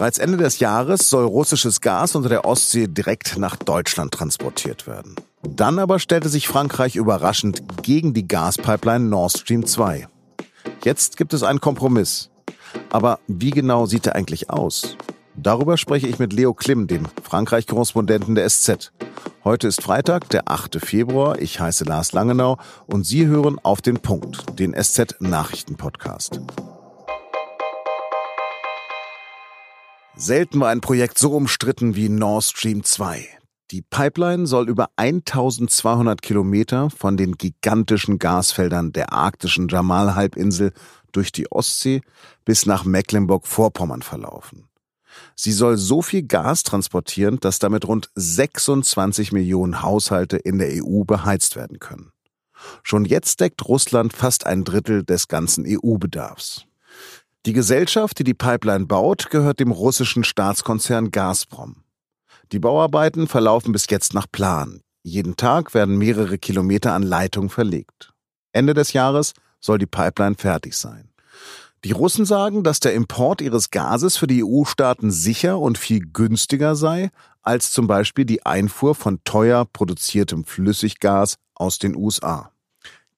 Bereits Ende des Jahres soll russisches Gas unter der Ostsee direkt nach Deutschland transportiert werden. Dann aber stellte sich Frankreich überraschend gegen die Gaspipeline Nord Stream 2. Jetzt gibt es einen Kompromiss. Aber wie genau sieht er eigentlich aus? Darüber spreche ich mit Leo Klim, dem Frankreich-Korrespondenten der SZ. Heute ist Freitag, der 8. Februar. Ich heiße Lars Langenau und Sie hören auf den Punkt, den SZ-Nachrichten-Podcast. Selten war ein Projekt so umstritten wie Nord Stream 2. Die Pipeline soll über 1200 Kilometer von den gigantischen Gasfeldern der arktischen Jamal-Halbinsel durch die Ostsee bis nach Mecklenburg-Vorpommern verlaufen. Sie soll so viel Gas transportieren, dass damit rund 26 Millionen Haushalte in der EU beheizt werden können. Schon jetzt deckt Russland fast ein Drittel des ganzen EU-Bedarfs. Die Gesellschaft, die die Pipeline baut, gehört dem russischen Staatskonzern Gazprom. Die Bauarbeiten verlaufen bis jetzt nach Plan. Jeden Tag werden mehrere Kilometer an Leitung verlegt. Ende des Jahres soll die Pipeline fertig sein. Die Russen sagen, dass der Import ihres Gases für die EU-Staaten sicher und viel günstiger sei als zum Beispiel die Einfuhr von teuer produziertem Flüssiggas aus den USA.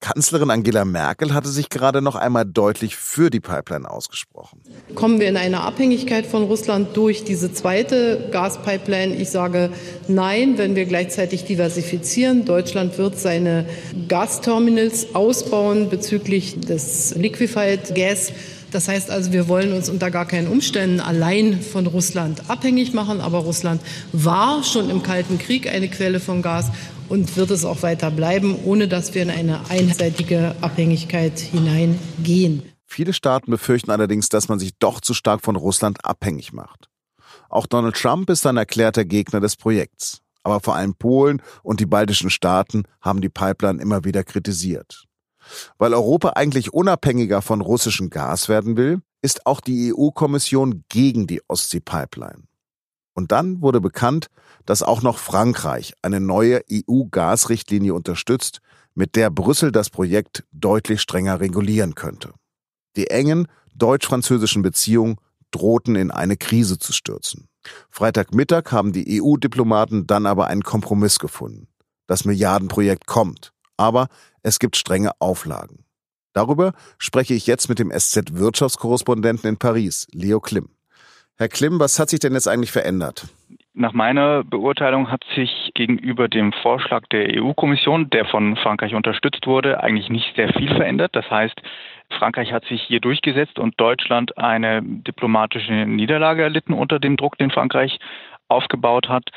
Kanzlerin Angela Merkel hatte sich gerade noch einmal deutlich für die Pipeline ausgesprochen. Kommen wir in eine Abhängigkeit von Russland durch diese zweite Gaspipeline? Ich sage nein, wenn wir gleichzeitig diversifizieren. Deutschland wird seine Gasterminals ausbauen bezüglich des Liquefied Gas. Das heißt also, wir wollen uns unter gar keinen Umständen allein von Russland abhängig machen. Aber Russland war schon im Kalten Krieg eine Quelle von Gas und wird es auch weiter bleiben, ohne dass wir in eine einseitige Abhängigkeit hineingehen. Viele Staaten befürchten allerdings, dass man sich doch zu stark von Russland abhängig macht. Auch Donald Trump ist ein erklärter Gegner des Projekts. Aber vor allem Polen und die baltischen Staaten haben die Pipeline immer wieder kritisiert. Weil Europa eigentlich unabhängiger von russischem Gas werden will, ist auch die EU-Kommission gegen die Ostsee-Pipeline. Und dann wurde bekannt, dass auch noch Frankreich eine neue EU-Gasrichtlinie unterstützt, mit der Brüssel das Projekt deutlich strenger regulieren könnte. Die engen deutsch-französischen Beziehungen drohten in eine Krise zu stürzen. Freitagmittag haben die EU-Diplomaten dann aber einen Kompromiss gefunden. Das Milliardenprojekt kommt, aber es gibt strenge Auflagen. Darüber spreche ich jetzt mit dem SZ-Wirtschaftskorrespondenten in Paris, Leo Klim. Herr Klim, was hat sich denn jetzt eigentlich verändert? Nach meiner Beurteilung hat sich gegenüber dem Vorschlag der EU-Kommission, der von Frankreich unterstützt wurde, eigentlich nicht sehr viel verändert. Das heißt, Frankreich hat sich hier durchgesetzt und Deutschland eine diplomatische Niederlage erlitten unter dem Druck, den Frankreich aufgebaut hat.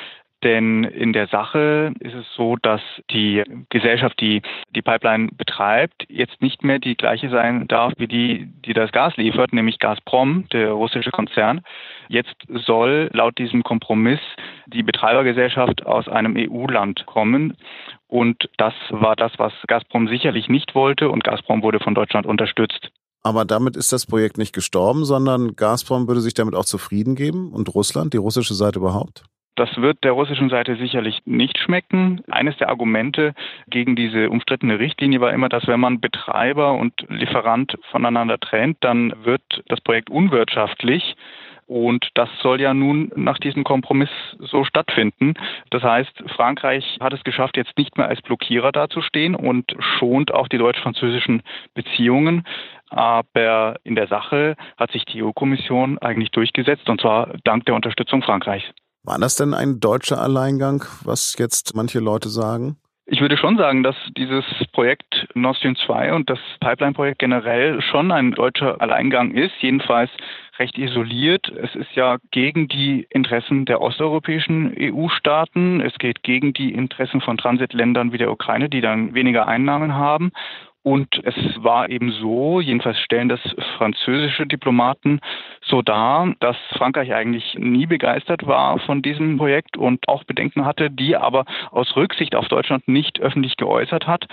Denn in der Sache ist es so, dass die Gesellschaft, die die Pipeline betreibt, jetzt nicht mehr die gleiche sein darf wie die, die das Gas liefert, nämlich Gazprom, der russische Konzern. Jetzt soll laut diesem Kompromiss die Betreibergesellschaft aus einem EU-Land kommen. Und das war das, was Gazprom sicherlich nicht wollte. Und Gazprom wurde von Deutschland unterstützt. Aber damit ist das Projekt nicht gestorben, sondern Gazprom würde sich damit auch zufrieden geben und Russland, die russische Seite überhaupt? Das wird der russischen Seite sicherlich nicht schmecken. Eines der Argumente gegen diese umstrittene Richtlinie war immer, dass wenn man Betreiber und Lieferant voneinander trennt, dann wird das Projekt unwirtschaftlich. Und das soll ja nun nach diesem Kompromiss so stattfinden. Das heißt, Frankreich hat es geschafft, jetzt nicht mehr als Blockierer dazustehen und schont auch die deutsch-französischen Beziehungen. Aber in der Sache hat sich die EU-Kommission eigentlich durchgesetzt, und zwar dank der Unterstützung Frankreichs. War das denn ein deutscher Alleingang, was jetzt manche Leute sagen? Ich würde schon sagen, dass dieses Projekt Nord Stream 2 und das Pipeline-Projekt generell schon ein deutscher Alleingang ist, jedenfalls recht isoliert. Es ist ja gegen die Interessen der osteuropäischen EU-Staaten. Es geht gegen die Interessen von Transitländern wie der Ukraine, die dann weniger Einnahmen haben. Und es war eben so, jedenfalls stellen das französische Diplomaten so dar, dass Frankreich eigentlich nie begeistert war von diesem Projekt und auch Bedenken hatte, die aber aus Rücksicht auf Deutschland nicht öffentlich geäußert hat.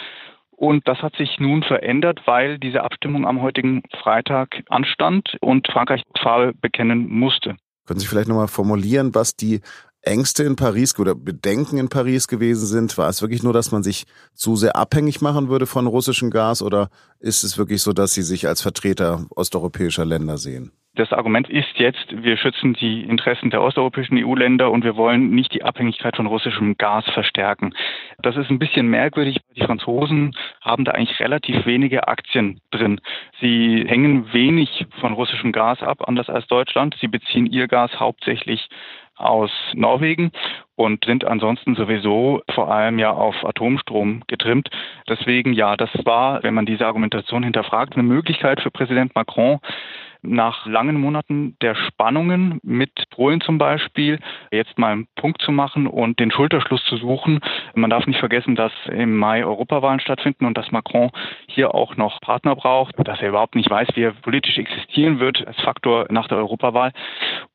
Und das hat sich nun verändert, weil diese Abstimmung am heutigen Freitag anstand und Frankreich Farbe bekennen musste. Können Sie vielleicht nochmal formulieren, was die Ängste in Paris oder Bedenken in Paris gewesen sind? War es wirklich nur, dass man sich zu sehr abhängig machen würde von russischem Gas oder ist es wirklich so, dass Sie sich als Vertreter osteuropäischer Länder sehen? Das Argument ist jetzt, wir schützen die Interessen der osteuropäischen EU-Länder und wir wollen nicht die Abhängigkeit von russischem Gas verstärken. Das ist ein bisschen merkwürdig. Die Franzosen haben da eigentlich relativ wenige Aktien drin. Sie hängen wenig von russischem Gas ab, anders als Deutschland. Sie beziehen ihr Gas hauptsächlich aus Norwegen und sind ansonsten sowieso vor allem ja auf Atomstrom getrimmt. Deswegen ja, das war, wenn man diese Argumentation hinterfragt, eine Möglichkeit für Präsident Macron, nach langen Monaten der Spannungen mit Polen zum Beispiel jetzt mal einen Punkt zu machen und den Schulterschluss zu suchen. Man darf nicht vergessen, dass im Mai Europawahlen stattfinden und dass Macron hier auch noch Partner braucht, dass er überhaupt nicht weiß, wie er politisch existieren wird als Faktor nach der Europawahl.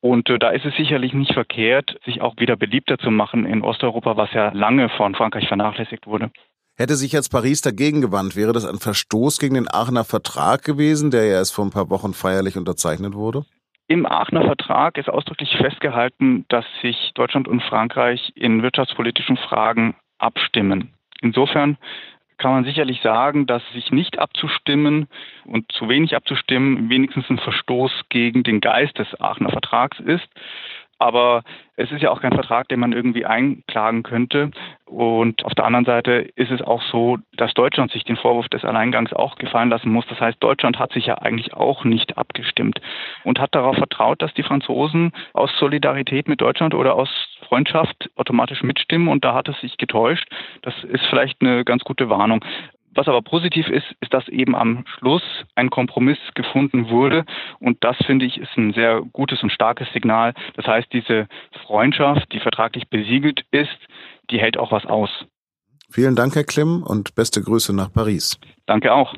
Und äh, da ist es sicherlich nicht verkehrt, sich auch wieder beliebter zu machen in Osteuropa, was ja lange von Frankreich vernachlässigt wurde. Hätte sich jetzt Paris dagegen gewandt, wäre das ein Verstoß gegen den Aachener Vertrag gewesen, der ja erst vor ein paar Wochen feierlich unterzeichnet wurde? Im Aachener Vertrag ist ausdrücklich festgehalten, dass sich Deutschland und Frankreich in wirtschaftspolitischen Fragen abstimmen. Insofern kann man sicherlich sagen, dass sich nicht abzustimmen und zu wenig abzustimmen wenigstens ein Verstoß gegen den Geist des Aachener Vertrags ist. Aber es ist ja auch kein Vertrag, den man irgendwie einklagen könnte. Und auf der anderen Seite ist es auch so, dass Deutschland sich den Vorwurf des Alleingangs auch gefallen lassen muss. Das heißt, Deutschland hat sich ja eigentlich auch nicht abgestimmt und hat darauf vertraut, dass die Franzosen aus Solidarität mit Deutschland oder aus Freundschaft automatisch mitstimmen. Und da hat es sich getäuscht. Das ist vielleicht eine ganz gute Warnung. Was aber positiv ist, ist, dass eben am Schluss ein Kompromiss gefunden wurde. Und das, finde ich, ist ein sehr gutes und starkes Signal. Das heißt, diese Freundschaft, die vertraglich besiegelt ist, die hält auch was aus. Vielen Dank, Herr Klimm, und beste Grüße nach Paris. Danke auch.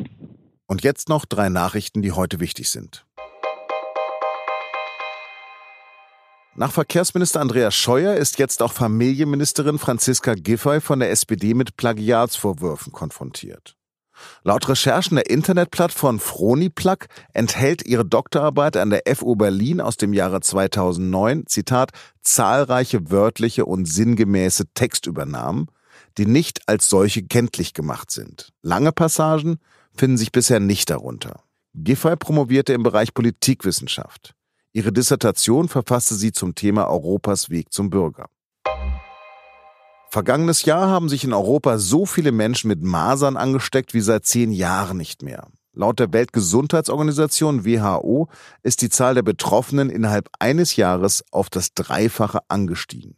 Und jetzt noch drei Nachrichten, die heute wichtig sind. Nach Verkehrsminister Andreas Scheuer ist jetzt auch Familienministerin Franziska Giffey von der SPD mit Plagiatsvorwürfen konfrontiert. Laut Recherchen der Internetplattform Froniplug enthält ihre Doktorarbeit an der FU Berlin aus dem Jahre 2009, Zitat, zahlreiche wörtliche und sinngemäße Textübernahmen, die nicht als solche kenntlich gemacht sind. Lange Passagen finden sich bisher nicht darunter. Giffey promovierte im Bereich Politikwissenschaft. Ihre Dissertation verfasste sie zum Thema Europas Weg zum Bürger. Vergangenes Jahr haben sich in Europa so viele Menschen mit Masern angesteckt wie seit zehn Jahren nicht mehr. Laut der Weltgesundheitsorganisation WHO ist die Zahl der Betroffenen innerhalb eines Jahres auf das Dreifache angestiegen.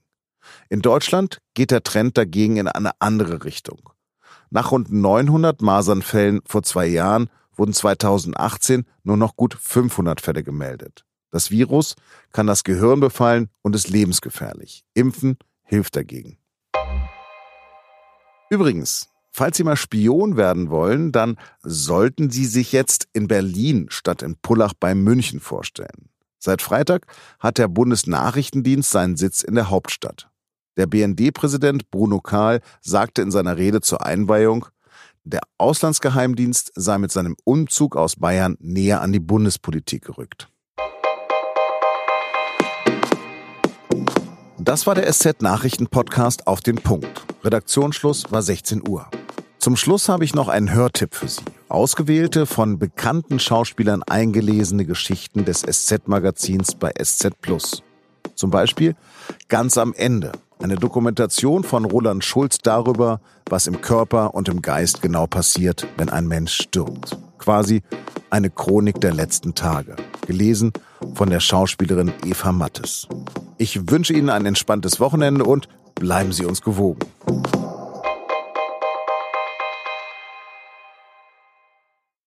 In Deutschland geht der Trend dagegen in eine andere Richtung. Nach rund 900 Masernfällen vor zwei Jahren wurden 2018 nur noch gut 500 Fälle gemeldet. Das Virus kann das Gehirn befallen und ist lebensgefährlich. Impfen hilft dagegen. Übrigens, falls Sie mal Spion werden wollen, dann sollten Sie sich jetzt in Berlin statt in Pullach bei München vorstellen. Seit Freitag hat der Bundesnachrichtendienst seinen Sitz in der Hauptstadt. Der BND-Präsident Bruno Kahl sagte in seiner Rede zur Einweihung, der Auslandsgeheimdienst sei mit seinem Umzug aus Bayern näher an die Bundespolitik gerückt. Das war der SZ-Nachrichten-Podcast auf den Punkt. Redaktionsschluss war 16 Uhr. Zum Schluss habe ich noch einen Hörtipp für Sie. Ausgewählte, von bekannten Schauspielern eingelesene Geschichten des SZ-Magazins bei SZ Plus. Zum Beispiel Ganz am Ende. Eine Dokumentation von Roland Schulz darüber, was im Körper und im Geist genau passiert, wenn ein Mensch stirbt. Quasi eine Chronik der letzten Tage. Gelesen von der Schauspielerin Eva Mattes. Ich wünsche Ihnen ein entspanntes Wochenende und bleiben Sie uns gewogen.